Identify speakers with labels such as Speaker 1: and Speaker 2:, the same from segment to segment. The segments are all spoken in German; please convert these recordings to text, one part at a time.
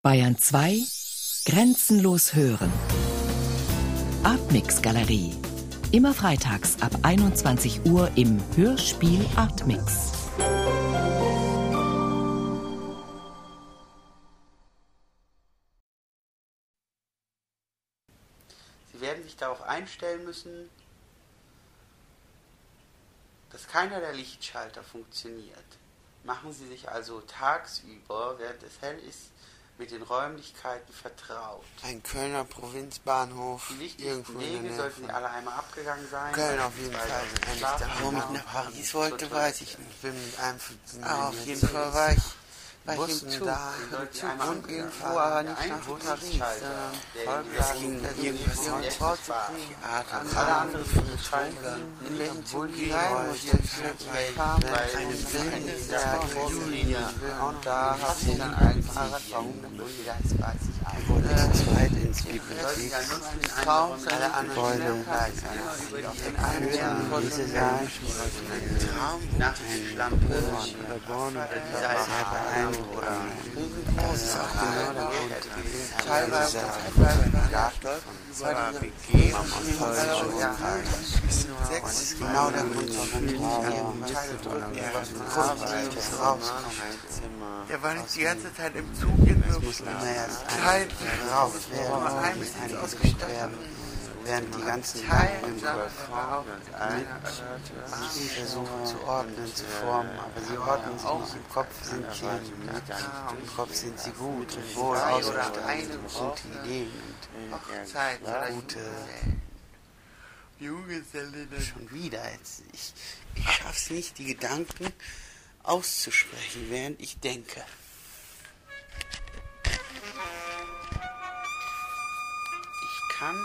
Speaker 1: Bayern 2 Grenzenlos hören. Artmix Galerie. Immer freitags ab 21 Uhr im Hörspiel Artmix.
Speaker 2: Sie werden sich darauf einstellen müssen, dass keiner der Lichtschalter funktioniert. Machen Sie sich also tagsüber, während es hell ist, mit den Räumlichkeiten vertraut.
Speaker 3: Ein Kölner Provinzbahnhof.
Speaker 2: Die wichtigsten Wege sollten alle einmal abgegangen sein.
Speaker 3: Köln auf jeden Fall. Wenn ich da nach Paris wollte, weiß ich nicht. Ich bin mit einem von
Speaker 4: Ah, auf
Speaker 3: den
Speaker 4: jeden Fall war ich, ich
Speaker 3: Bussen
Speaker 4: im Zug.
Speaker 3: da.
Speaker 2: Sollten
Speaker 3: Zug und irgendwo, aber nicht nach Paris.
Speaker 2: In
Speaker 3: ging
Speaker 2: die
Speaker 3: irgendwas kriegen. Theater,
Speaker 2: Alle anderen Schalter
Speaker 3: In welchen Zug die rein musste,
Speaker 2: weil-
Speaker 3: kam,
Speaker 2: weil
Speaker 3: eine
Speaker 2: die
Speaker 3: Blinde
Speaker 2: Blinde
Speaker 3: der
Speaker 2: der
Speaker 3: Julia. Und da
Speaker 2: sie
Speaker 3: ich
Speaker 2: dann
Speaker 3: ein Fahrrad, warum das weiß ich
Speaker 2: Ich
Speaker 3: eigentlich. Zweit ins
Speaker 2: Sollten Sie
Speaker 3: Bibliothek.
Speaker 2: ansonsten in einem
Speaker 3: diese
Speaker 2: nach Schlampe
Speaker 3: sehr
Speaker 2: es
Speaker 3: beeindruckend. Das ist auch.
Speaker 4: Teilweise,
Speaker 3: Dieser Garten von und ist genau der Grund, warum ich irgendwas zu tun habe. Was man arbeitet, rauskommt.
Speaker 4: Der war nicht die ganze Zeit im Zug in Teilen
Speaker 3: raus
Speaker 4: wo man ein ausgestattet
Speaker 3: werden, während die ganzen Gedanken
Speaker 4: auch
Speaker 3: mit versuchen zu ordnen, zu formen, aber sie ordnen sich nicht. Im Kopf sind sie im Kopf sind sie gut und wohl ausgestattet und gute Ideen und gute schon wieder jetzt. Ich, ich schaff's nicht, die Gedanken auszusprechen, während ich denke.
Speaker 2: Ich kann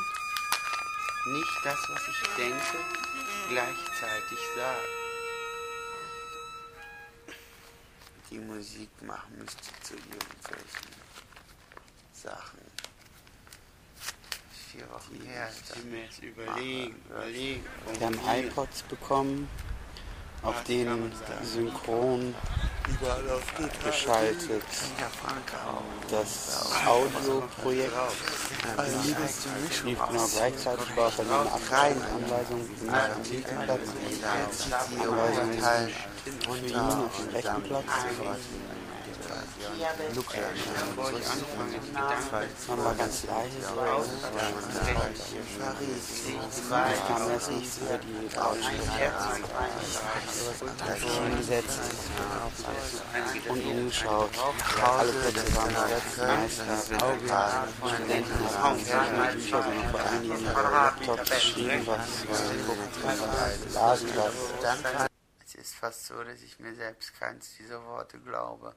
Speaker 2: nicht das, was ich denke, gleichzeitig sagen.
Speaker 3: Die Musik machen müsste zu irgendwelchen Sachen. Vier Wochen her.
Speaker 2: Ich mir jetzt überlegen, überlegen.
Speaker 3: Wir haben iPods bekommen, auf denen synchron geschaltet. Das Audioprojekt. Lief genau gleichzeitig, war von den Abreihenanweisungen gemacht am linken Platz, Anweisungen für ihn auf dem rechten Platz. Luke, man war ganz leise. So. Ich kam erst nicht über die Lautsprecher. hingesetzt und umgeschaut. Alle Plätze waren Meister, Studenten haben keine Bücher, sondern vor allen Dingen ihre Laptops geschrieben, was lasen was.
Speaker 2: Es ist fast so, dass ich mir selbst keins dieser Worte glaube.